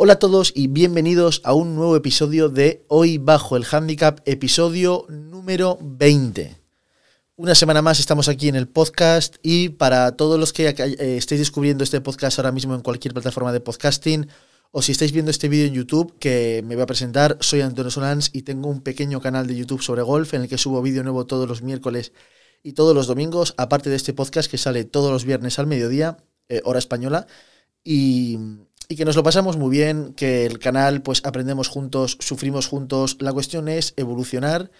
Hola a todos y bienvenidos a un nuevo episodio de Hoy Bajo el Handicap, episodio número 20. Una semana más estamos aquí en el podcast y para todos los que eh, estéis descubriendo este podcast ahora mismo en cualquier plataforma de podcasting o si estáis viendo este vídeo en YouTube que me voy a presentar, soy Antonio Solans y tengo un pequeño canal de YouTube sobre golf en el que subo vídeo nuevo todos los miércoles y todos los domingos, aparte de este podcast que sale todos los viernes al mediodía, eh, hora española. Y, y que nos lo pasamos muy bien, que el canal pues aprendemos juntos, sufrimos juntos. La cuestión es evolucionar,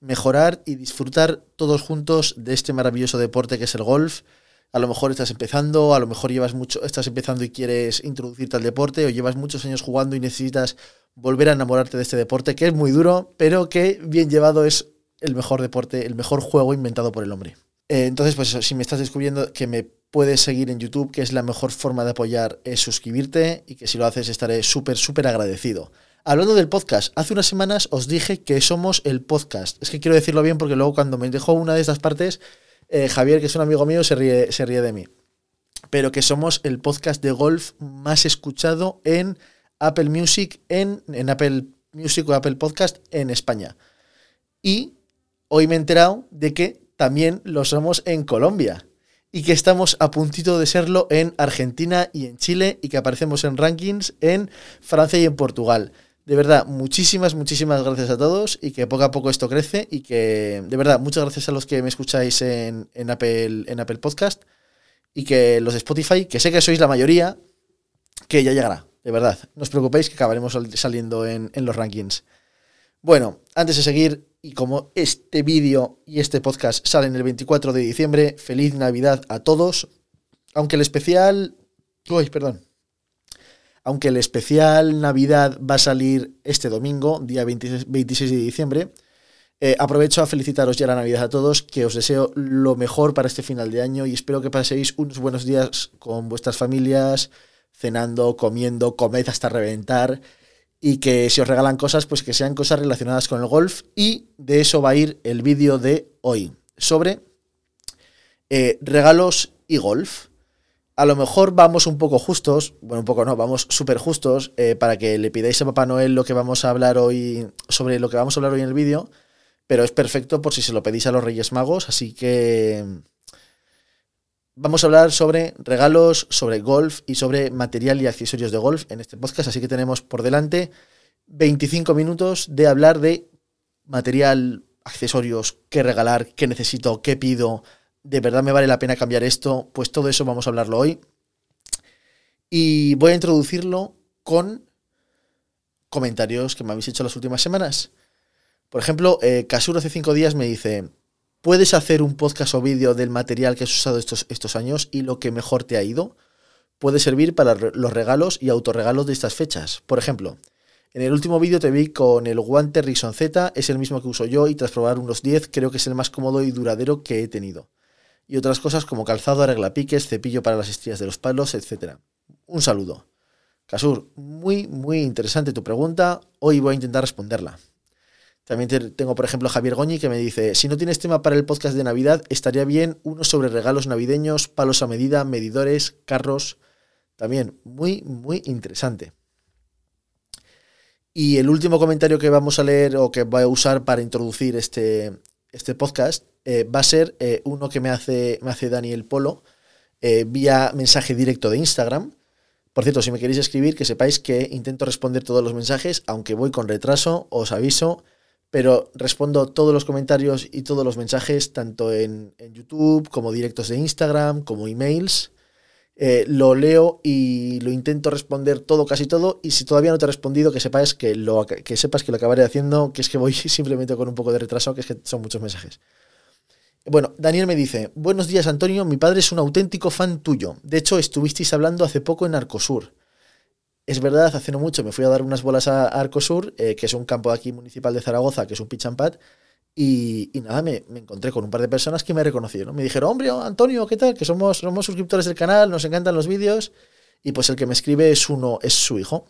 mejorar y disfrutar todos juntos de este maravilloso deporte que es el golf. A lo mejor estás empezando, a lo mejor llevas mucho, estás empezando y quieres introducirte al deporte, o llevas muchos años jugando y necesitas volver a enamorarte de este deporte, que es muy duro, pero que bien llevado es el mejor deporte, el mejor juego inventado por el hombre. Eh, entonces, pues eso, si me estás descubriendo que me puedes seguir en YouTube, que es la mejor forma de apoyar, es suscribirte y que si lo haces estaré súper, súper agradecido. Hablando del podcast, hace unas semanas os dije que somos el podcast. Es que quiero decirlo bien porque luego cuando me dejó una de estas partes, eh, Javier, que es un amigo mío, se ríe, se ríe de mí. Pero que somos el podcast de golf más escuchado en Apple Music, en, en Apple Music o Apple Podcast en España. Y hoy me he enterado de que también lo somos en Colombia y que estamos a puntito de serlo en Argentina y en Chile y que aparecemos en rankings en Francia y en Portugal. De verdad, muchísimas, muchísimas gracias a todos y que poco a poco esto crece y que, de verdad, muchas gracias a los que me escucháis en, Apple, en Apple Podcast y que los de Spotify, que sé que sois la mayoría, que ya llegará, de verdad. No os preocupéis que acabaremos saliendo en, en los rankings. Bueno, antes de seguir, y como este vídeo y este podcast salen el 24 de diciembre, feliz Navidad a todos. Aunque el especial... Uy, perdón. Aunque el especial Navidad va a salir este domingo, día 26, de diciembre, eh, aprovecho a felicitaros ya la Navidad a todos, que os deseo lo mejor para este final de año y espero que paséis unos buenos días con vuestras familias, cenando, comiendo, comed hasta reventar y que si os regalan cosas, pues que sean cosas relacionadas con el golf y de eso va a ir el vídeo de hoy, sobre eh, regalos y golf. A lo mejor vamos un poco justos, bueno, un poco no, vamos súper justos eh, para que le pidáis a Papá Noel lo que vamos a hablar hoy, sobre lo que vamos a hablar hoy en el vídeo, pero es perfecto por si se lo pedís a los Reyes Magos, así que Vamos a hablar sobre regalos, sobre golf y sobre material y accesorios de golf en este podcast, así que tenemos por delante 25 minutos de hablar de material, accesorios, qué regalar, qué necesito, qué pido, de verdad me vale la pena cambiar esto, pues todo eso vamos a hablarlo hoy. Y voy a introducirlo con comentarios que me habéis hecho las últimas semanas. Por ejemplo, eh, Casur hace cinco días me dice, Puedes hacer un podcast o vídeo del material que has usado estos, estos años y lo que mejor te ha ido. Puede servir para los regalos y autorregalos de estas fechas. Por ejemplo, en el último vídeo te vi con el guante Rison Z, es el mismo que uso yo y tras probar unos 10 creo que es el más cómodo y duradero que he tenido. Y otras cosas como calzado, arreglapiques, cepillo para las estrías de los palos, etc. Un saludo. Casur, muy, muy interesante tu pregunta. Hoy voy a intentar responderla. También tengo, por ejemplo, Javier Goñi que me dice, si no tienes tema para el podcast de Navidad, estaría bien uno sobre regalos navideños, palos a medida, medidores, carros. También muy, muy interesante. Y el último comentario que vamos a leer o que voy a usar para introducir este, este podcast eh, va a ser eh, uno que me hace, me hace Daniel Polo eh, vía mensaje directo de Instagram. Por cierto, si me queréis escribir, que sepáis que intento responder todos los mensajes, aunque voy con retraso, os aviso pero respondo todos los comentarios y todos los mensajes, tanto en, YouTube como directos de Instagram, como emails. Eh, lo leo y lo intento responder todo, casi todo. Y si todavía no te he respondido, que sepas que, lo, que sepas que lo acabaré haciendo, que es que voy simplemente con un poco de retraso, que es que son muchos mensajes. Bueno, Daniel me dice, buenos días Antonio, mi padre es un auténtico fan tuyo. De hecho, estuvisteis hablando hace poco en Arcosur. Es verdad, hace no mucho me fui a dar unas bolas a Arcosur, eh, que es un campo aquí municipal de Zaragoza, que es un pitch and pad, y, nada, me, encontré con un par de personas que me reconocieron. Me dijeron, hombre, Antonio, ¿qué tal? Que somos, somos suscriptores del canal, nos encantan los vídeos. Y pues el que me escribe es uno, es su hijo.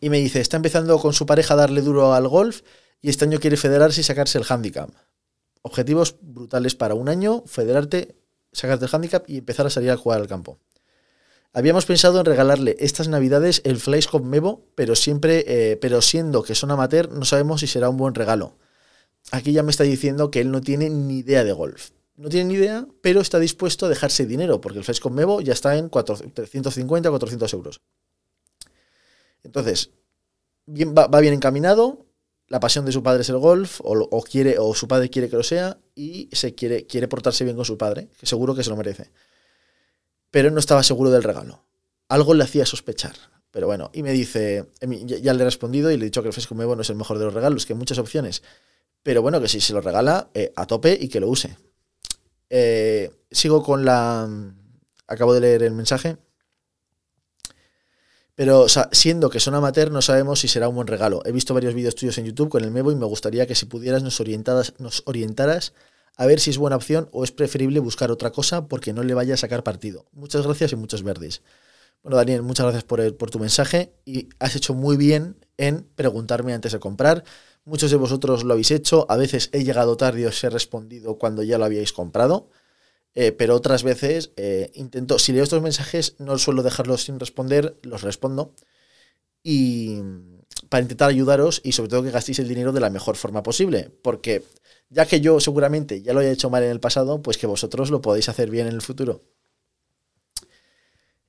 Y me dice, está empezando con su pareja a darle duro al golf y este año quiere federarse y sacarse el handicap. Objetivos brutales para un año, federarte, sacarte el handicap y empezar a salir a jugar al campo. Habíamos pensado en regalarle estas navidades el Flyscope Mevo, pero siempre, eh, pero siendo que son amateur, no sabemos si será un buen regalo. Aquí ya me está diciendo que él no tiene ni idea de golf. No tiene ni idea, pero está dispuesto a dejarse dinero, porque el Flyscope Mevo ya está en 350 o 400 euros. Entonces, bien, va, bien encaminado, la pasión de su padre es el golf, o, quiere, o su padre quiere que lo sea, y se quiere, quiere portarse bien con su padre, que seguro que se lo merece. Pero no estaba seguro del regalo. Algo le hacía sospechar. Pero bueno, y me dice, ya, le he respondido y le he dicho que el fresco nuevo no es el mejor de los regalos, que hay muchas opciones. Pero bueno, que si se lo regala, eh, a tope y que lo use. Eh, sigo con la... Acabo de leer el mensaje. Pero siendo que son amateur, no sabemos si será un buen regalo. He visto varios vídeos tuyos en YouTube con el Mevo y me gustaría que si pudieras nos, orientadas, nos orientaras a ver si es buena opción o es preferible buscar otra cosa porque no le vaya a sacar partido. Muchas gracias y muchos verdes. Bueno, Daniel, muchas gracias por, tu mensaje y has hecho muy bien en preguntarme antes de comprar. Muchos de vosotros lo habéis hecho. A veces he llegado tarde y os he respondido cuando ya lo habíais comprado. Eh, pero otras veces eh, intento, si leo estos mensajes, no suelo dejarlos sin responder, los respondo. Y para intentar ayudaros y sobre todo que gastéis el dinero de la mejor forma posible. Porque ya que yo seguramente ya lo he hecho mal en el pasado, pues que vosotros lo podéis hacer bien en el futuro.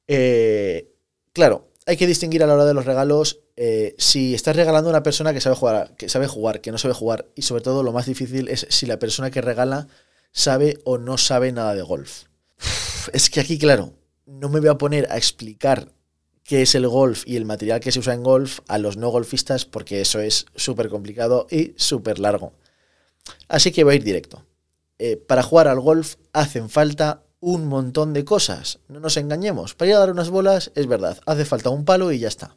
Eh, claro, hay que distinguir a la hora de los regalos si estás regalando a una persona que sabe jugar, que sabe jugar, que no sabe jugar. Y sobre todo lo más difícil es si la persona que regala sabe o no sabe nada de golf. Es que aquí, claro, no me voy a poner a explicar qué es el golf y el material que se usa en golf a los no golfistas porque eso es súper complicado y súper largo. Así que voy a ir directo. Eh, para jugar al golf hacen falta un montón de cosas. No nos engañemos. Para ir a dar unas bolas, es verdad, hace falta un palo y ya está.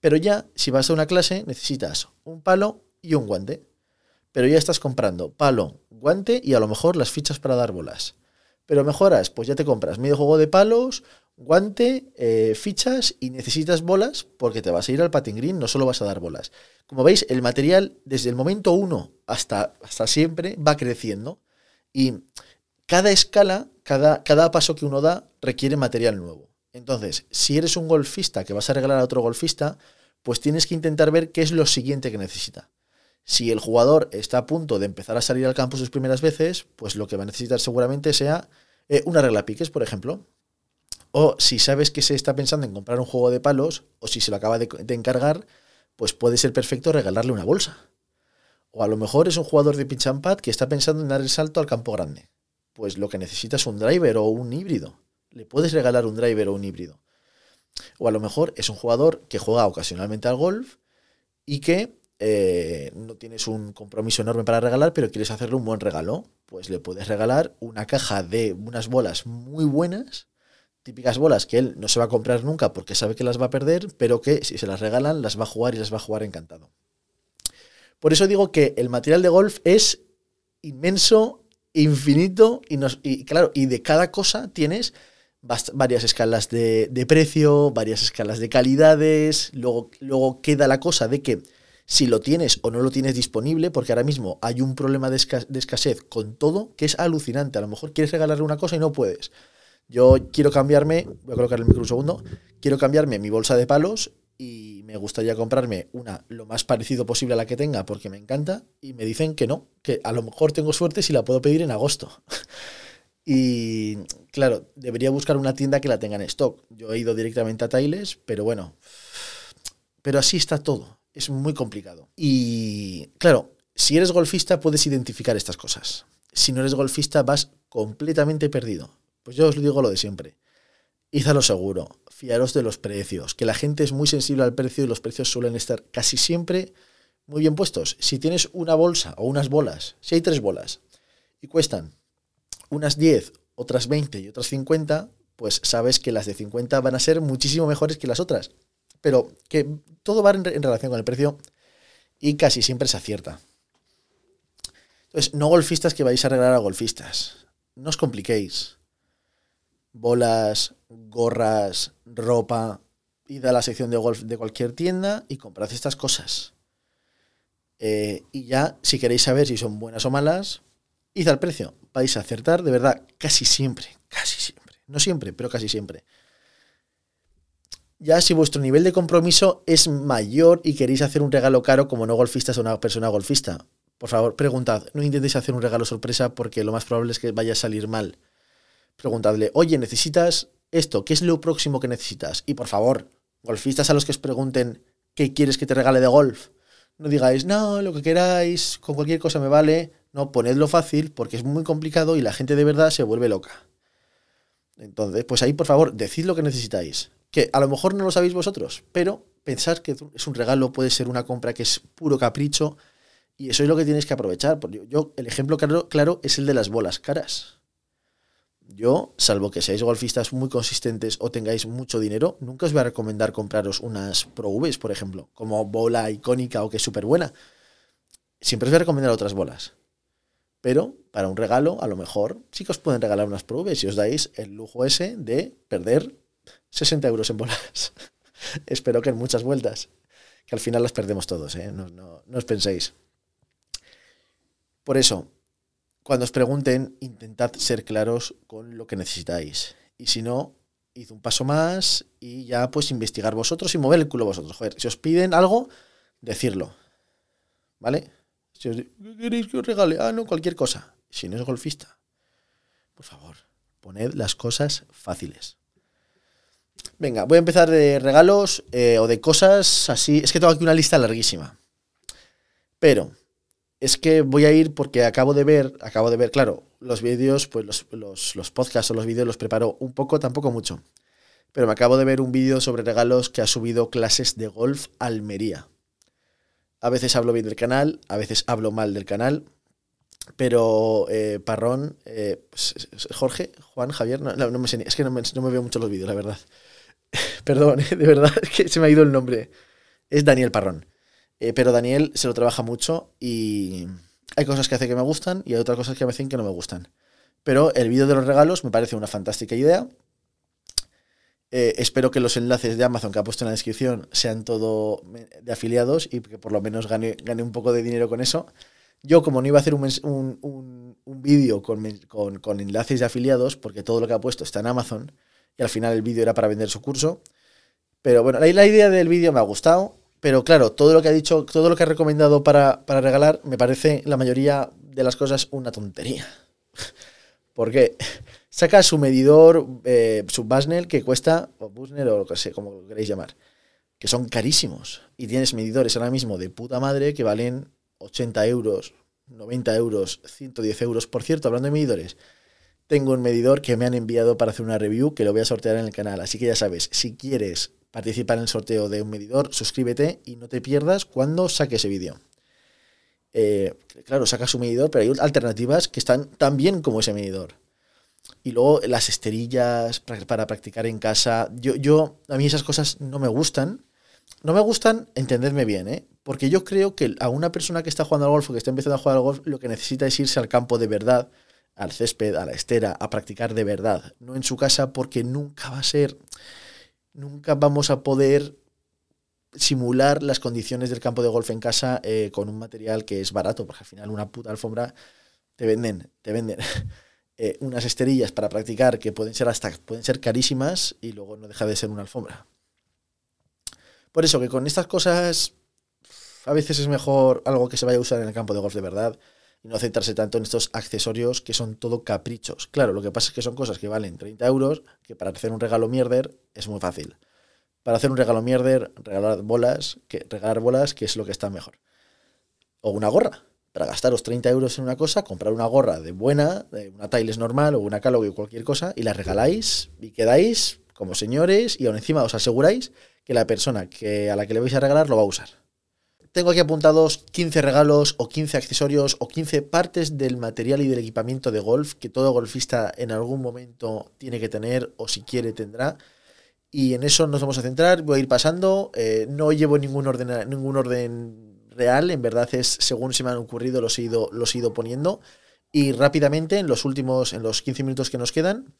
Pero ya, si vas a una clase, necesitas un palo y un guante. Pero ya estás comprando palo, guante y a lo mejor las fichas para dar bolas. Pero mejoras, pues ya te compras medio juego de palos, guante, eh, fichas y necesitas bolas porque te vas a ir al patin green, no solo vas a dar bolas. Como veis, el material desde el momento uno hasta, hasta siempre va creciendo y cada escala, cada, cada paso que uno da requiere material nuevo. Entonces, si eres un golfista que vas a regalar a otro golfista, pues tienes que intentar ver qué es lo siguiente que necesita. Si el jugador está a punto de empezar a salir al campo sus primeras veces, pues lo que va a necesitar seguramente sea eh, una regla piques, por ejemplo. O si sabes que se está pensando en comprar un juego de palos, o si se lo acaba de, encargar, pues puede ser perfecto regalarle una bolsa. O a lo mejor es un jugador de pitch and pad que está pensando en dar el salto al campo grande. Pues lo que necesita es un driver o un híbrido. Le puedes regalar un driver o un híbrido. O a lo mejor es un jugador que juega ocasionalmente al golf y que eh, no tienes un compromiso enorme para regalar, pero quieres hacerle un buen regalo, pues le puedes regalar una caja de unas bolas muy buenas, típicas bolas que él no se va a comprar nunca porque sabe que las va a perder, pero que si se las regalan las va a jugar y las va a jugar encantado. Por eso digo que el material de golf es inmenso, infinito y, claro, y de cada cosa tienes varias escalas de, de, precio, varias escalas de calidades, luego queda la cosa de que si lo tienes o no lo tienes disponible, porque ahora mismo hay un problema de, escasez con todo que es alucinante. A lo mejor quieres regalarle una cosa y no puedes. Yo quiero cambiarme, voy a colocar el micro un segundo, quiero cambiarme mi bolsa de palos y me gustaría comprarme una lo más parecido posible a la que tenga porque me encanta y me dicen que no, que a lo mejor tengo suerte si la puedo pedir en agosto. y claro, debería buscar una tienda que la tenga en stock. Yo he ido directamente a Tailes, pero bueno, pero así está todo es muy complicado. Y claro, si eres golfista puedes identificar estas cosas. Si no eres golfista vas completamente perdido. Pues yo os digo lo de siempre. Id lo seguro, fiaros de los precios, que la gente es muy sensible al precio y los precios suelen estar casi siempre muy bien puestos. Si tienes una bolsa o unas bolas, si hay tres bolas y cuestan unas 10, otras 20 y otras 50, pues sabes que las de 50 van a ser muchísimo mejores que las otras pero que todo va en, relación con el precio y casi siempre se acierta. Entonces, no golfistas que vais a regalar a golfistas. No os compliquéis. Bolas, gorras, ropa. Id a la sección de golf de cualquier tienda y comprad estas cosas. Eh, y ya, si queréis saber si son buenas o malas, id al precio. Vais a acertar, de verdad, casi siempre. Casi siempre. No siempre, pero casi siempre. Ya si vuestro nivel de compromiso es mayor y queréis hacer un regalo caro como no golfistas a una persona golfista, por favor, preguntad, no intentéis hacer un regalo sorpresa porque lo más probable es que vaya a salir mal. Preguntadle, oye, ¿necesitas esto? ¿Qué es lo próximo que necesitas? Y por favor, golfistas a los que os pregunten qué quieres que te regale de golf, no digáis, no, lo que queráis, con cualquier cosa me vale. No, ponedlo fácil porque es muy complicado y la gente de verdad se vuelve loca. Entonces, pues ahí por favor, decid lo que necesitáis. Que a lo mejor no lo sabéis vosotros, pero pensad que es un regalo, puede ser una compra que es puro capricho y eso es lo que tienes que aprovechar. Porque yo, el ejemplo claro, claro es el de las bolas caras. Yo, salvo que seáis golfistas muy consistentes o tengáis mucho dinero, nunca os voy a recomendar compraros unas Pro Vs, por ejemplo, como bola icónica o que es súper buena. Siempre os voy a recomendar otras bolas. Pero para un regalo, a lo mejor sí que os pueden regalar unas Pro Vs si os dais el lujo ese de perder 60 euros en bolas. Espero que en muchas vueltas. Que al final las perdemos todos, ¿eh? no, no os penséis. Por eso, cuando os pregunten, intentad ser claros con lo que necesitáis. Y si no, id un paso más y ya pues investigar vosotros y mover el culo vosotros. Joder, si os piden algo, decirlo. ¿Vale? Si os ¿qué queréis que os regale? Ah, no, cualquier cosa. Si no es golfista, por favor, poned las cosas fáciles. Venga, voy a empezar de regalos eh, o de cosas así. Es que tengo aquí una lista larguísima. Pero es que voy a ir porque acabo de ver, acabo de ver, claro, los vídeos, pues los, los, podcasts o los vídeos los preparo un poco, tampoco mucho. Pero me acabo de ver un vídeo sobre regalos que ha subido clases de golf Almería. A veces hablo bien del canal, a veces hablo mal del canal, pero eh, Parrón, eh, pues, Jorge, Juan, Javier, no, me sé, es que no me, no me, veo mucho los vídeos, la verdad. Perdón, de verdad, es que se me ha ido el nombre. Es Daniel Parrón. Eh, pero Daniel se lo trabaja mucho y hay cosas que hace que me gustan y hay otras cosas que me hacen que no me gustan. Pero el vídeo de los regalos me parece una fantástica idea. Eh, espero que los enlaces de Amazon que ha puesto en la descripción sean todo de afiliados y que por lo menos gane, gane un poco de dinero con eso. Yo, como no iba a hacer un, un, vídeo con, con, enlaces de afiliados, porque todo lo que ha puesto está en Amazon, y al final el vídeo era para vender su curso. Pero bueno, la idea del vídeo me ha gustado. Pero claro, todo lo que ha dicho, todo lo que ha recomendado para, regalar, me parece la mayoría de las cosas una tontería. Porque saca su medidor, eh, su Basnel, que cuesta, o Busnel o lo que sé, como lo queréis llamar, que son carísimos. Y tienes medidores ahora mismo de puta madre que valen 80 euros, 90 euros, 110 euros. Por cierto, hablando de medidores, tengo un medidor que me han enviado para hacer una review que lo voy a sortear en el canal. Así que ya sabes, si quieres participa en el sorteo de un medidor, suscríbete y no te pierdas cuando saque ese vídeo. Eh, claro, saca su medidor, pero hay alternativas que están tan bien como ese medidor. Y luego las esterillas para practicar en casa. Yo, yo, a mí esas cosas no me gustan. No me gustan, entendedme bien, ¿eh? Porque yo creo que a una persona que está jugando al golf o que está empezando a jugar al golf, lo que necesita es irse al campo de verdad, al césped, a la estera, a practicar de verdad. No en su casa porque nunca va a ser nunca vamos a poder simular las condiciones del campo de golf en casa eh, con un material que es barato, porque al final una puta alfombra te venden, te venden eh, unas esterillas para practicar que pueden ser hasta pueden ser carísimas y luego no deja de ser una alfombra. Por eso que con estas cosas a veces es mejor algo que se vaya a usar en el campo de golf de verdad y no centrarse tanto en estos accesorios que son todo caprichos. Claro, lo que pasa es que son cosas que valen 30 euros, que para hacer un regalo mierder es muy fácil. Para hacer un regalo mierder, regalar bolas, que, regalar bolas, que es lo que está mejor. O una gorra. Para gastaros 30 euros en una cosa, comprar una gorra de buena, de una Tiles normal o una Callaway o cualquier cosa, y la regaláis y quedáis como señores y aún encima os aseguráis que la persona que, a la que le vais a regalar lo va a usar tengo aquí apuntados 15 regalos o 15 accesorios o 15 partes del material y del equipamiento de golf que todo golfista en algún momento tiene que tener o si quiere tendrá. Y en eso nos vamos a centrar, voy a ir pasando, eh, no llevo ningún orden, ningún orden real, en verdad es según se me han ocurrido los he ido, los he ido poniendo. Y rápidamente, en los últimos, en los 15 minutos que nos quedan,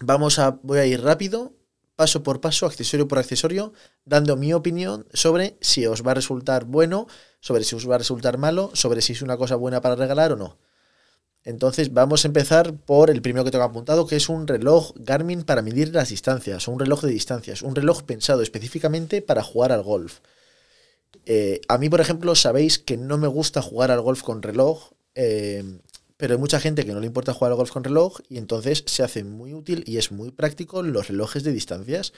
vamos a, voy a ir rápido paso por paso, accesorio por accesorio, dando mi opinión sobre si os va a resultar bueno, sobre si os va a resultar malo, sobre si es una cosa buena para regalar o no. Entonces vamos a empezar por el primero que tengo apuntado, que es un reloj Garmin para medir las distancias, un reloj de distancias, un reloj pensado específicamente para jugar al golf. Eh, a mí, por ejemplo, sabéis que no me gusta jugar al golf con reloj, eh, pero hay mucha gente que no le importa jugar al golf con reloj y entonces se hace muy útil y es muy práctico los relojes de distancias.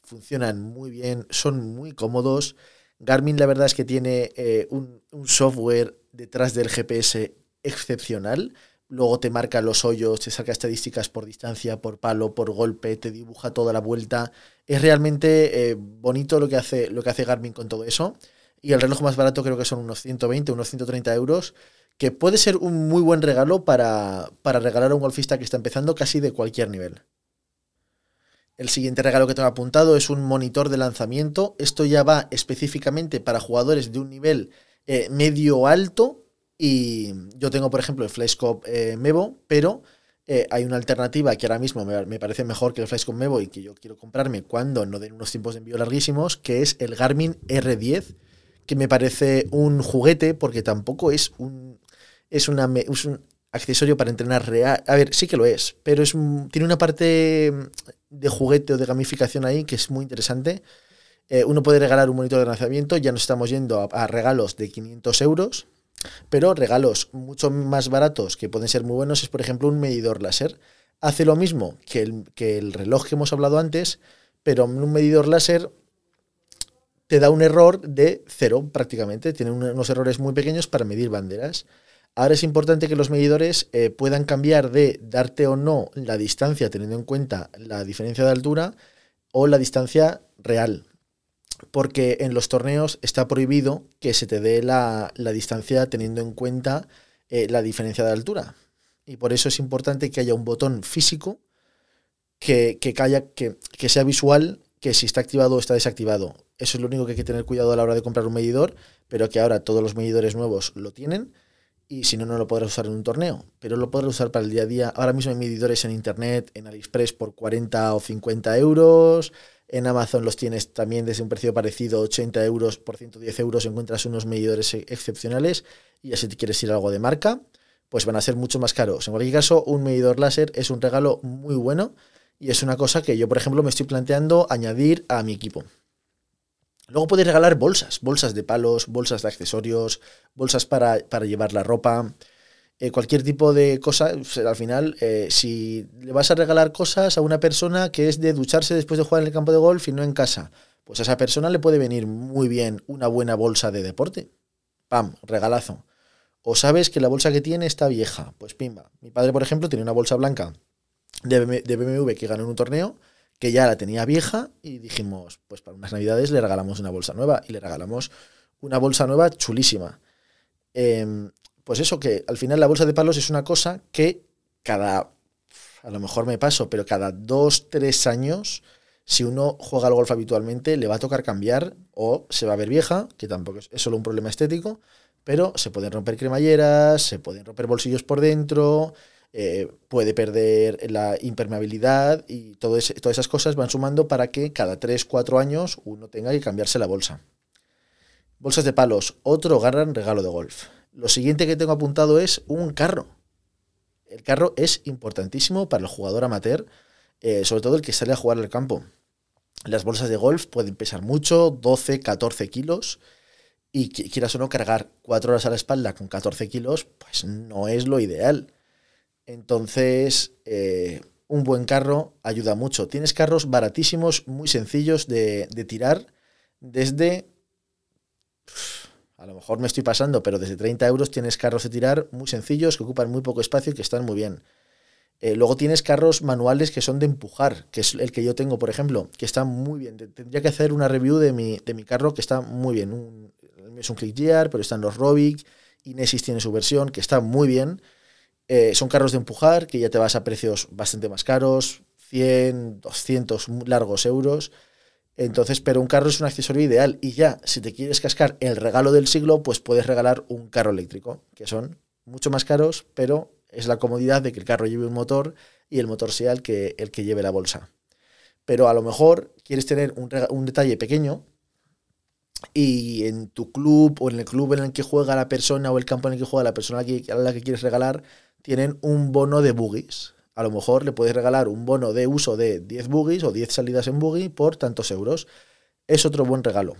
Funcionan muy bien, son muy cómodos. Garmin la verdad es que tiene eh, un, software detrás del GPS excepcional. Luego te marca los hoyos, te saca estadísticas por distancia, por palo, por golpe, te dibuja toda la vuelta. Es realmente eh, bonito lo que, hace, lo que hace Garmin con todo eso. Y el reloj más barato creo que son unos 120, unos 130 euros, que puede ser un muy buen regalo para, para regalar a un golfista que está empezando casi de cualquier nivel. El siguiente regalo que tengo apuntado es un monitor de lanzamiento. Esto ya va específicamente para jugadores de un nivel eh, medio alto y yo tengo, por ejemplo, el FlashCop eh, Mevo, pero eh, hay una alternativa que ahora mismo me, parece mejor que el FlashCop Mevo y que yo quiero comprarme cuando no den unos tiempos de envío larguísimos, que es el Garmin R10, que me parece un juguete porque tampoco es un, es, un accesorio para entrenar real. A ver, sí que lo es, pero es tiene una parte de juguete o de gamificación ahí que es muy interesante. Eh, uno puede regalar un monitor de lanzamiento, ya nos estamos yendo a, a regalos de 500 euros, pero regalos mucho más baratos que pueden ser muy buenos es, por ejemplo, un medidor láser. Hace lo mismo que el, que el reloj que hemos hablado antes, pero un medidor láser te da un error de cero prácticamente. Tiene unos errores muy pequeños para medir banderas. Ahora es importante que los medidores eh, puedan cambiar de darte o no la distancia teniendo en cuenta la diferencia de altura o la distancia real porque en los torneos está prohibido que se te dé la, distancia teniendo en cuenta eh, la diferencia de altura. Y por eso es importante que haya un botón físico que, que, que, sea visual, que si está activado o está desactivado. Eso es lo único que hay que tener cuidado a la hora de comprar un medidor, pero que ahora todos los medidores nuevos lo tienen y si no, no lo podrás usar en un torneo, pero lo podrás usar para el día a día. Ahora mismo hay medidores en internet, en AliExpress por 40 o 50 euros. En Amazon los tienes también desde un precio parecido, 80 euros por 110 euros, encuentras unos medidores excepcionales y ya si te quieres ir a algo de marca, pues van a ser mucho más caros. En cualquier caso, un medidor láser es un regalo muy bueno y es una cosa que yo, por ejemplo, me estoy planteando añadir a mi equipo. Luego puedes regalar bolsas, bolsas de palos, bolsas de accesorios, bolsas para, para llevar la ropa. Eh, cualquier tipo de cosa, al final, eh, si le vas a regalar cosas a una persona que es de ducharse después de jugar en el campo de golf y no en casa, pues a esa persona le puede venir muy bien una buena bolsa de deporte. ¡Pam! Regalazo. O sabes que la bolsa que tiene está vieja, pues pimba. Mi padre, por ejemplo, tiene una bolsa blanca de BMW que ganó en un torneo, que ya la tenía vieja y dijimos, pues para unas navidades le regalamos una bolsa nueva y le regalamos una bolsa nueva chulísima. Em, pues eso, que al final la bolsa de palos es una cosa que cada, a lo mejor me paso, pero cada dos, tres años, si uno juega al golf habitualmente, le va a tocar cambiar o se va a ver vieja, que tampoco es, solo un problema estético, pero se pueden romper cremalleras, se pueden romper bolsillos por dentro, eh, puede perder la impermeabilidad y todo todas esas cosas van sumando para que cada 3, 4 años uno tenga que cambiarse la bolsa. Bolsas de palos, otro gran regalo de golf. Lo siguiente que tengo apuntado es un carro. El carro es importantísimo para el jugador amateur, eh, sobre todo el que sale a jugar al campo. Las bolsas de golf pueden pesar mucho, 12, 14 kilos, y quieras o no cargar 4 horas a la espalda con 14 kilos, pues no es lo ideal. Entonces, eh, un buen carro ayuda mucho. Tienes carros baratísimos, muy sencillos de, tirar, desde a lo mejor me estoy pasando, pero desde 30 euros tienes carros de tirar muy sencillos, que ocupan muy poco espacio y que están muy bien. Eh, luego tienes carros manuales que son de empujar, que es el que yo tengo, por ejemplo, que está muy bien. Tendría que hacer una review de mi, de mi carro que está muy bien. es un Click Gear, pero están los Robic. Inesis tiene su versión, que está muy bien. Eh, son carros de empujar, que ya te vas a precios bastante más caros, 100, 200 largos euros. Entonces, pero un carro es un accesorio ideal y ya, si te quieres cascar el regalo del siglo, pues puedes regalar un carro eléctrico, que son mucho más caros, pero es la comodidad de que el carro lleve un motor y el motor sea el que, el que lleve la bolsa. Pero a lo mejor quieres tener un, detalle pequeño y en tu club o en el club en el que juega la persona o el campo en el que juega la persona a la que quieres regalar, tienen un bono de boogies. A lo mejor le puedes regalar un bono de uso de 10 boogies o 10 salidas en boogie por tantos euros. Es otro buen regalo.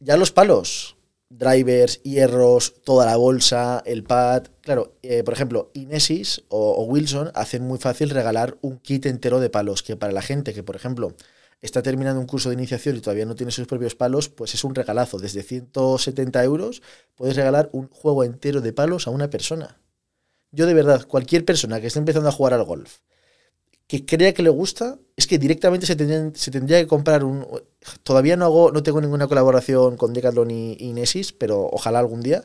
Ya los palos, drivers, hierros, toda la bolsa, el pad. Claro, eh, por ejemplo, Inesis o, Wilson hacen muy fácil regalar un kit entero de palos, que para la gente que, por ejemplo, está terminando un curso de iniciación y todavía no tiene sus propios palos, pues es un regalazo. Desde 170 euros puedes regalar un juego entero de palos a una persona. Yo de verdad, cualquier persona que esté empezando a jugar al golf, que crea que le gusta, es que directamente se tendría, que comprar un... Todavía no hago, no tengo ninguna colaboración con Decathlon y, Inesis, pero ojalá algún día.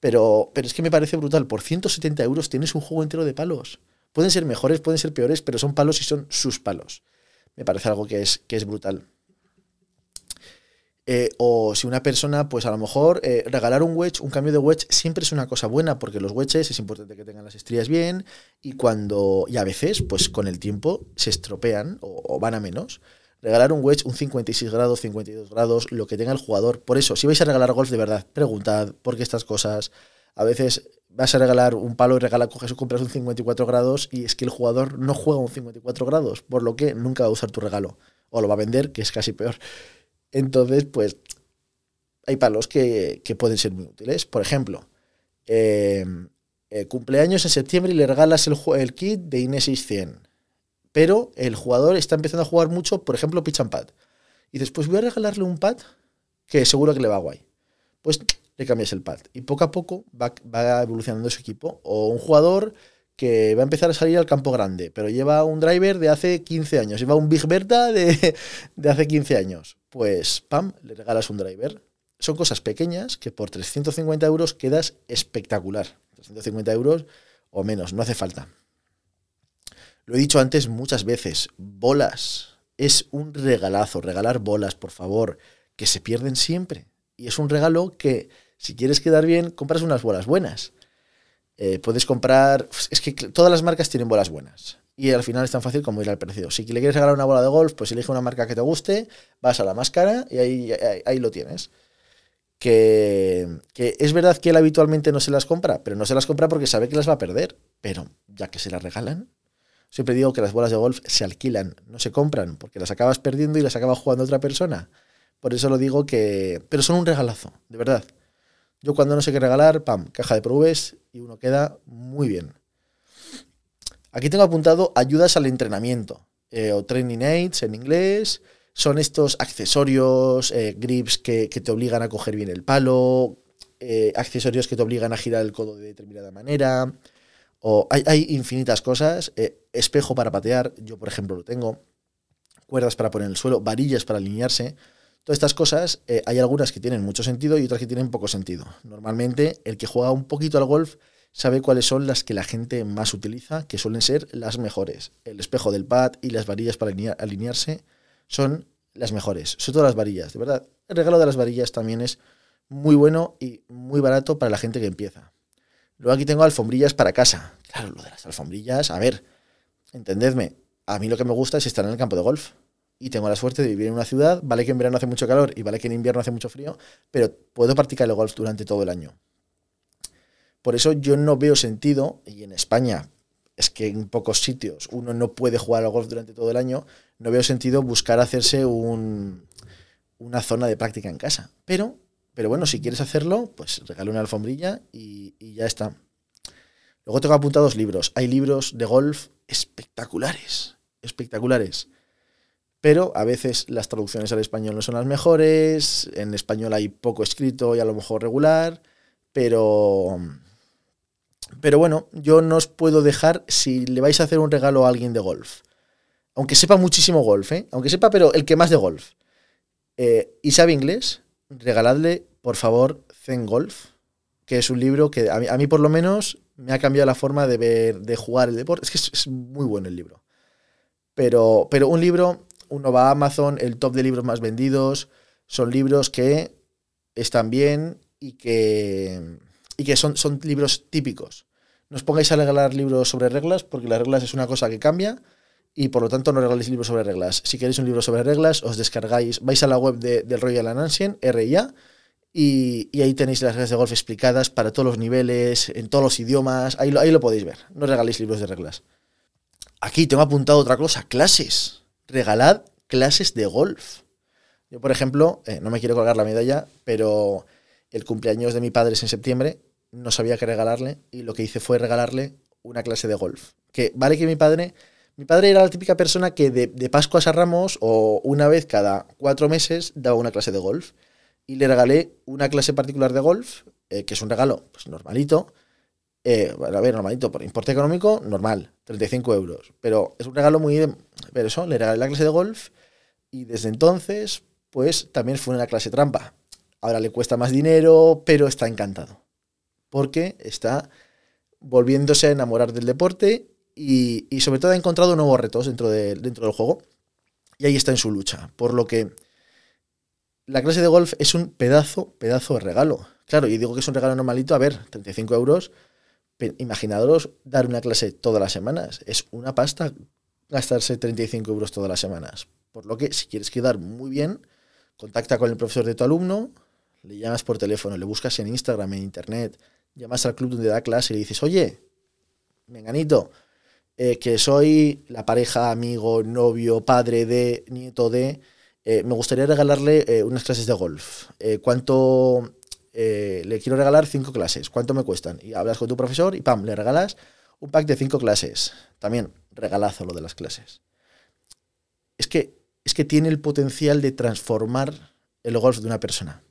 Pero, pero es que me parece brutal. Por 170 euros tienes un juego entero de palos. Pueden ser mejores, pueden ser peores, pero son palos y son sus palos me parece algo que es, que es brutal. Eh, o si una persona, pues a lo mejor eh, regalar un wedge, un cambio de wedge, siempre es una cosa buena, porque los wedges es importante que tengan las estrías bien y cuando, y a veces, pues con el tiempo se estropean o, van a menos. Regalar un wedge, un 56 grados, 52 grados, lo que tenga el jugador. Por eso, si vais a regalar golf de verdad, preguntad, porque estas cosas, a veces vas a regalar un palo y regala, coges o compras un 54 grados y es que el jugador no juega un 54 grados, por lo que nunca va a usar tu regalo. O lo va a vender, que es casi peor. Entonces, pues, hay palos que, pueden ser muy útiles. Por ejemplo, em, eh, cumpleaños en septiembre y le regalas el, kit de Inesis 100. Pero el jugador está empezando a jugar mucho, por ejemplo, pitch and pad. Y después voy a regalarle un pad que seguro que le va guay. Pues le cambias el pad. Y poco a poco va, evolucionando su equipo. O un jugador que va a empezar a salir al campo grande, pero lleva un driver de hace 15 años, lleva un Big Berta de, de hace 15 años. Pues, pam, le regalas un driver. Son cosas pequeñas que por 350 euros quedas espectacular. 350 euros o menos, no hace falta. Lo he dicho antes muchas veces, bolas. Es un regalazo, regalar bolas, por favor, que se pierden siempre. Y es un regalo que si quieres quedar bien, compras unas bolas buenas. Eh, puedes comprar. Es que todas las marcas tienen bolas buenas. Y al final es tan fácil como ir al precio. Si le quieres regalar una bola de golf, pues elige una marca que te guste, vas a la más cara y ahí, ahí, lo tienes. Que, que, es verdad que él habitualmente no se las compra, pero no se las compra porque sabe que las va a perder. Pero ya que se las regalan, siempre digo que las bolas de golf se alquilan, no se compran, porque las acabas perdiendo y las acaba jugando otra persona. Por eso lo digo que... Pero son un regalazo, de verdad. Yo cuando no sé qué regalar, pam, caja de probes y uno queda muy bien. Aquí tengo apuntado ayudas al entrenamiento eh, o training aids en inglés. Son estos accesorios, eh, grips que, te obligan a coger bien el palo, eh, accesorios que te obligan a girar el codo de determinada manera. O hay, hay infinitas cosas. espejo para patear, yo por ejemplo lo tengo. Cuerdas para poner en el suelo, varillas para alinearse. Todas estas cosas, eh, hay algunas que tienen mucho sentido y otras que tienen poco sentido. Normalmente, el que juega un poquito al golf sabe cuáles son las que la gente más utiliza, que suelen ser las mejores. El espejo del pad y las varillas para alinearse son las mejores, sobre todo las varillas, de verdad. El regalo de las varillas también es muy bueno y muy barato para la gente que empieza. Luego aquí tengo alfombrillas para casa. Claro, lo de las alfombrillas, a ver, entendedme, a mí lo que me gusta es estar en el campo de golf y tengo la suerte de vivir en una ciudad, vale que en verano hace mucho calor y vale que en invierno hace mucho frío, pero puedo practicar el golf durante todo el año. Por eso yo no veo sentido, y en España es que en pocos sitios uno no puede jugar al golf durante todo el año, no veo sentido buscar hacerse un, una zona de práctica en casa. Pero, pero bueno, si quieres hacerlo, pues regala una alfombrilla y, y ya está. Luego tengo apuntados libros. Hay libros de golf espectaculares, espectaculares pero a veces las traducciones al español no son las mejores, en español hay poco escrito y a lo mejor regular, pero, pero bueno, yo no os puedo dejar si le vais a hacer un regalo a alguien de golf, aunque sepa muchísimo golf, ¿eh? aunque sepa, pero el que más de golf, eh, y sabe inglés, regaladle, por favor, Zen Golf, que es un libro que a mí, por lo menos me ha cambiado la forma de ver, de jugar el deporte. Es que es, es muy bueno el libro. Pero, pero un libro uno va a Amazon, el top de libros más vendidos son libros que están bien y que, y que son, son libros típicos. No os pongáis a regalar libros sobre reglas, porque las reglas es una cosa que cambia y por lo tanto no regaléis libros sobre reglas. Si queréis un libro sobre reglas, os descargáis, vais a la web de, del Royal Ancient, RIA, Y, ahí tenéis las reglas de golf explicadas para todos los niveles, en todos los idiomas. Ahí lo, ahí lo podéis ver. No regaléis libros de reglas. Aquí tengo apuntado otra cosa, clases. Regalad clases de golf. Yo, por ejemplo, eh, no me quiero colgar la medalla, pero el cumpleaños de mi padre es en septiembre, no sabía qué regalarle y lo que hice fue regalarle una clase de golf. Que vale que mi padre, mi padre era la típica persona que de, de Pascuas a Ramos o una vez cada cuatro meses daba una clase de golf y le regalé una clase particular de golf, eh, que es un regalo pues, normalito. Eh, a ver, normalito, por importe económico, normal, 35 euros. Pero es un regalo muy... pero eso, le regalé la clase de golf y desde entonces, pues también fue una clase trampa. Ahora le cuesta más dinero, pero está encantado. Porque está volviéndose a enamorar del deporte y, y sobre todo ha encontrado nuevos retos dentro, de, dentro del juego. Y ahí está en su lucha. Por lo que la clase de golf es un pedazo, pedazo de regalo. Claro, y digo que es un regalo normalito, a ver, 35 euros. Imaginaros dar una clase todas las semanas. Es una pasta gastarse 35 euros todas las semanas. Por lo que, si quieres quedar muy bien, contacta con el profesor de tu alumno, le llamas por teléfono, le buscas en Instagram, en internet, llamas al club donde da clase y le dices, oye, menganito, eh, que soy la pareja, amigo, novio, padre de, nieto de, eh, me gustaría regalarle eh, unas clases de golf. Eh, ¿Cuánto le quiero regalar? Cinco clases. ¿Cuánto me cuestan? Y hablas con tu profesor y pam, le regalas un pack de cinco clases. También regalazo lo de las clases. Es que, es que tiene el potencial de transformar el golf de una persona.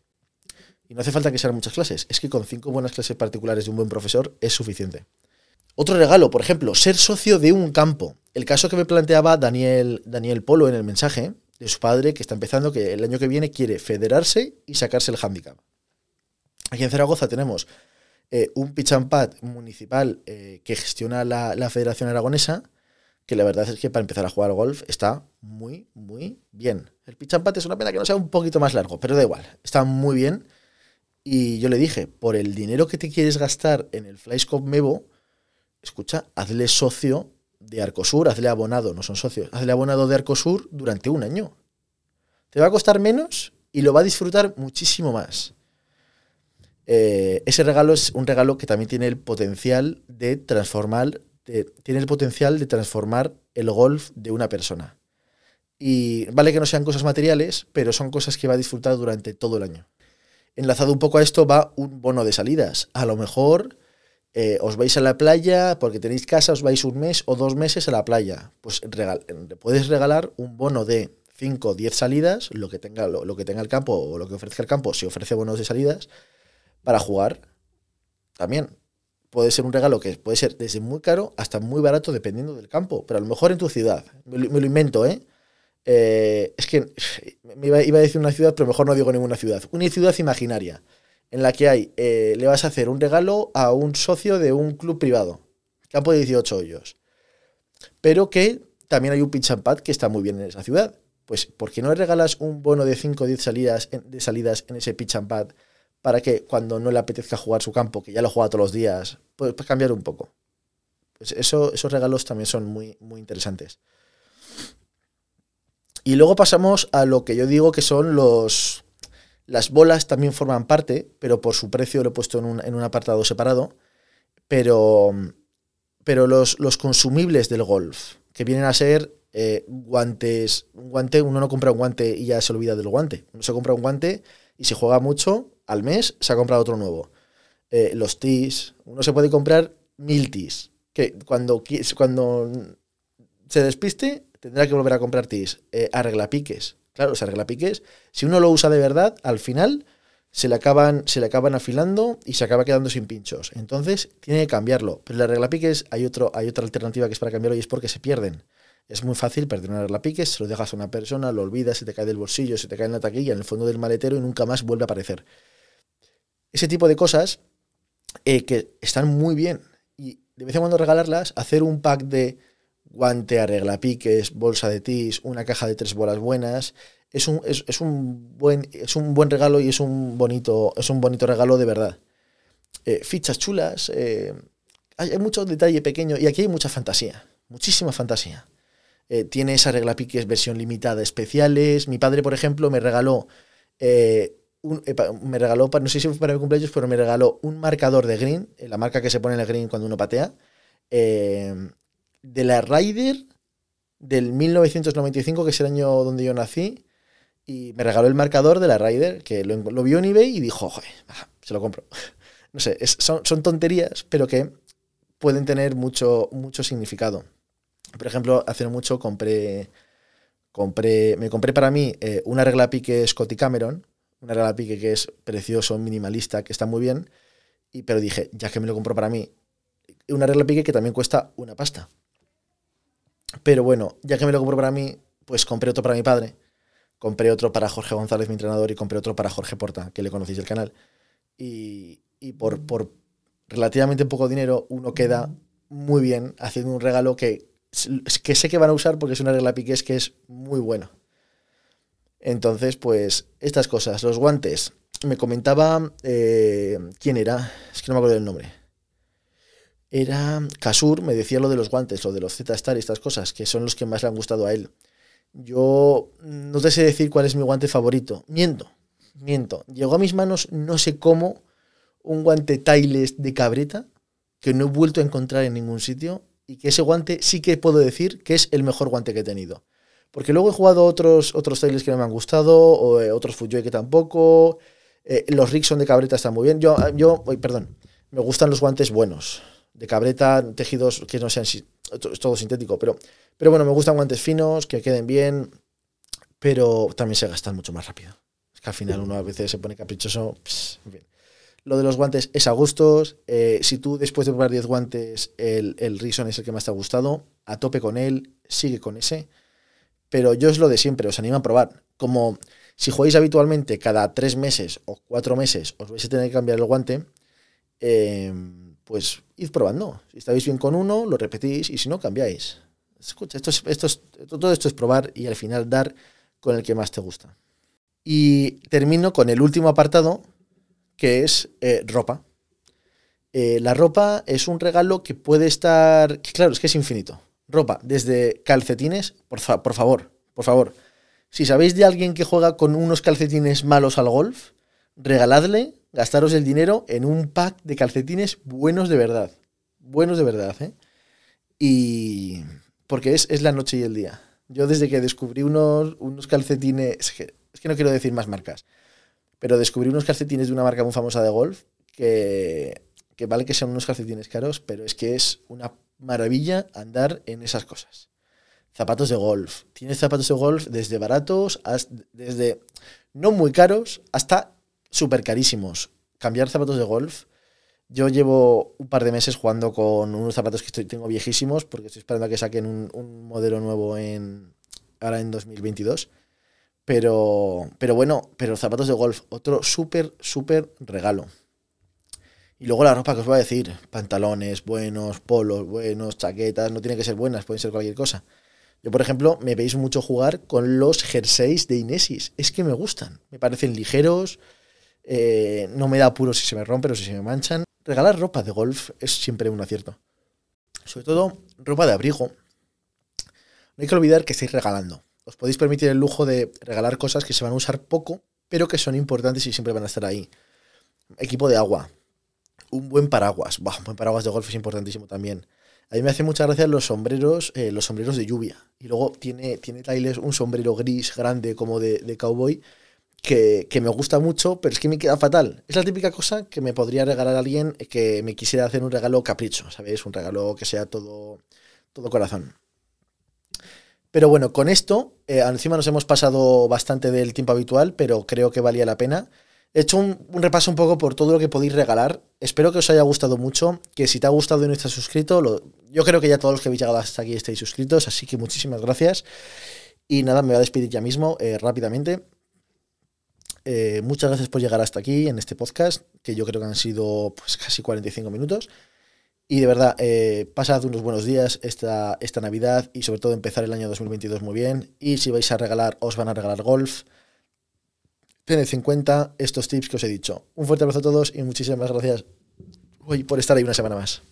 Y no hace falta que sean muchas clases. Es que con cinco buenas clases particulares de un buen profesor es suficiente. Otro regalo, por ejemplo, ser socio de un campo. El caso que me planteaba Daniel, Daniel Polo en el mensaje de su padre que está empezando, que el año que viene quiere federarse y sacarse el handicap. Aquí en Zaragoza tenemos eh, un pitch municipal eh, que gestiona la, Federación Aragonesa, que la verdad es que para empezar a jugar golf está muy, muy bien. El pitch es una pena que no sea un poquito más largo, pero da igual, está muy bien. Y yo le dije, por el dinero que te quieres gastar en el Flyscope Mevo, escucha, hazle socio de Arcosur, hazle abonado, no son socios, hazle abonado de Arcosur durante un año. Te va a costar menos y lo va a disfrutar muchísimo más. Eh, ese regalo es un regalo que también tiene el potencial de transformar, tiene el potencial de transformar el golf de una persona. Y vale que no sean cosas materiales, pero son cosas que va a disfrutar durante todo el año. Enlazado un poco a esto va un bono de salidas. A lo mejor eh, os vais a la playa porque tenéis casa, os vais un mes o dos meses a la playa. Pues puedes regalar un bono de 5 o 10 salidas, lo que, tenga, lo, que tenga el campo o lo que ofrezca el campo, si ofrece bonos de salidas, para jugar. También puede ser un regalo que puede ser desde muy caro hasta muy barato dependiendo del campo, pero a lo mejor en tu ciudad. Me lo, invento, ¿eh? ¿eh? Es que me iba, a decir una ciudad, pero mejor no digo ninguna ciudad. Una ciudad imaginaria en la que hay, eh, le vas a hacer un regalo a un socio de un club privado, campo de 18 hoyos, pero que también hay un pitch and pad que está muy bien en esa ciudad. Pues, ¿por qué no le regalas un bono de 5 o 10 salidas de salidas en ese pitch and pad para que cuando no le apetezca jugar su campo, que ya lo juega todos los días, pues, pues cambiar un poco? Pues eso, esos regalos también son muy, muy interesantes. Y luego pasamos a lo que yo digo que son los, las bolas también forman parte, pero por su precio lo he puesto en un, apartado separado. Pero, pero los, los, consumibles del golf, que vienen a ser eh, guantes, un guante, uno no compra un guante y ya se olvida del guante. Uno se compra un guante y si juega mucho, al mes se ha comprado otro nuevo. Eh, los tees, uno se puede comprar mil tees, que cuando, cuando se despiste tendrá que volver a comprar tees. Eh, piques Claro, los arreglapiques, si uno lo usa de verdad, al final se le acaban, se le acaban afilando y se acaba quedando sin pinchos. Entonces tiene que cambiarlo. Pero el arreglapiques hay, otro, hay otra alternativa que es para cambiarlo y es porque se pierden. Es muy fácil perder un arreglapiques, se lo dejas a una persona, lo olvidas, se te cae del bolsillo, se te cae en la taquilla, en el fondo del maletero y nunca más vuelve a aparecer. Ese tipo de cosas eh, que están muy bien y de vez en cuando regalarlas, hacer un pack de guante, arreglapiques, bolsa de tis, una caja de tres bolas buenas. Es un, es, un, buen, es un buen regalo y es un bonito, es un bonito regalo de verdad. Eh, fichas chulas, eh, hay, mucho detalle pequeño y aquí hay mucha fantasía, muchísima fantasía. Eh, tiene esa reglapiques versión limitada especiales. Mi padre, por ejemplo, me regaló me regaló, no sé si fue para mi cumpleaños, pero me regaló un marcador de green, la marca que se pone en el green cuando uno patea, de la Ryder del 1995, que es el año donde yo nací, y me regaló el marcador de la Ryder, que lo, vio en eBay y dijo, joder, se lo compro. No sé, son, son, tonterías, pero que pueden tener mucho, mucho significado. Por ejemplo, hace mucho compré, compré, me compré para mí eh, una regla pique Scotty Cameron, una regla pique que es precioso, minimalista, que está muy bien, y, pero dije, ya que me lo compro para mí, una regla pique que también cuesta una pasta. Pero bueno, ya que me lo compro para mí, pues compré otro para mi padre, compré otro para Jorge González, mi entrenador, y compré otro para Jorge Porta, que le conocéis del canal. Y, por, por relativamente poco dinero, uno queda muy bien haciendo un regalo que, que sé que van a usar porque es una regla piqués que es muy bueno. Entonces, pues, estas cosas. Los guantes. Me comentaba. Eh, ¿Quién era? Es que no me acuerdo del nombre era Kasur, me decía lo de los guantes, lo de los Z-Star y estas cosas, que son los que más le han gustado a él. Yo no te sé decir cuál es mi guante favorito. Miento, miento. Llegó a mis manos, no sé cómo, un guante Tiles de cabreta que no he vuelto a encontrar en ningún sitio y que ese guante sí que puedo decir que es el mejor guante que he tenido. Porque luego he jugado otros, otros Tiles que no me han gustado, o eh, otros Fujoy que tampoco. Eh, los Rickson de cabreta están muy bien. Yo, yo, perdón, me gustan los guantes buenos de cabreta, tejidos que no sean es todo sintético, pero, pero bueno, me gustan guantes finos, que queden bien, pero también se gastan mucho más rápido. Es que al final uno a veces se pone caprichoso. Lo de los guantes es a gustos. Eh, si tú después de probar 10 guantes, el, el es el que más te ha gustado, a tope con él, sigue con ese. Pero yo es lo de siempre, os animo a probar. Como si jugáis habitualmente cada 3 meses o 4 meses, os vais a tener que cambiar el guante. Eh, pues id probando. Si estáis bien con uno, lo repetís y si no, cambiáis. Escucha, esto esto todo esto es probar y al final dar con el que más te gusta. Y termino con el último apartado, que es eh, ropa. Eh, la ropa es un regalo que puede estar, claro, es que es infinito. Ropa, desde calcetines, por, por favor, por favor. Si sabéis de alguien que juega con unos calcetines malos al golf, regaladle gastaros el dinero en un pack de calcetines buenos de verdad. Buenos de verdad, ¿eh? Y. Porque es, la noche y el día. Yo desde que descubrí unos, unos calcetines. Es que, no quiero decir más marcas. Pero descubrí unos calcetines de una marca muy famosa de golf. Que, que vale que sean unos calcetines caros, pero es que es una maravilla andar en esas cosas. Zapatos de golf. Tienes zapatos de golf desde baratos, desde no muy caros, hasta súper carísimos. Cambiar zapatos de golf. Yo llevo un par de meses jugando con unos zapatos que estoy, tengo viejísimos porque estoy esperando a que saquen un, modelo nuevo en, ahora en 2022. Pero, pero bueno, pero zapatos de golf, otro súper, súper regalo. Y luego la ropa que os voy a decir, pantalones buenos, polos buenos, chaquetas, no tienen que ser buenas, pueden ser cualquier cosa. Yo, por ejemplo, me veis mucho jugar con los jerseys de Inesis. Es que me gustan, me parecen ligeros, eh, no me da apuro si se me rompen o si se me manchan. Regalar ropa de golf es siempre un acierto. Sobre todo ropa de abrigo. No hay que olvidar que estáis regalando. Os podéis permitir el lujo de regalar cosas que se van a usar poco, pero que son importantes y siempre van a estar ahí. Equipo de agua. Un buen paraguas. un buen paraguas de golf es importantísimo también. A mí me hace mucha gracia los sombreros, eh, los sombreros de lluvia. Y luego tiene, tiene un sombrero gris grande como de, cowboy que, me gusta mucho, pero es que me queda fatal. Es la típica cosa que me podría regalar alguien que me quisiera hacer un regalo capricho, ¿sabéis? Un regalo que sea todo, todo corazón. Pero bueno, con esto, eh, encima nos hemos pasado bastante del tiempo habitual, pero creo que valía la pena. He hecho un, repaso un poco por todo lo que podéis regalar. Espero que os haya gustado mucho. Que si te ha gustado y no estás suscrito, yo creo que ya todos los que habéis llegado hasta aquí estáis suscritos. Así que muchísimas gracias. Y nada, me voy a despedir ya mismo, eh, rápidamente. Eh, muchas gracias por llegar hasta aquí en este podcast, que yo creo que han sido pues, casi 45 minutos. Y de verdad, eh, pasad unos buenos días esta, esta Navidad y sobre todo empezar el año 2022 muy bien. Y si vais a regalar, os van a regalar golf. Tened en cuenta estos tips que os he dicho. Un fuerte abrazo a todos y muchísimas gracias por estar ahí una semana más.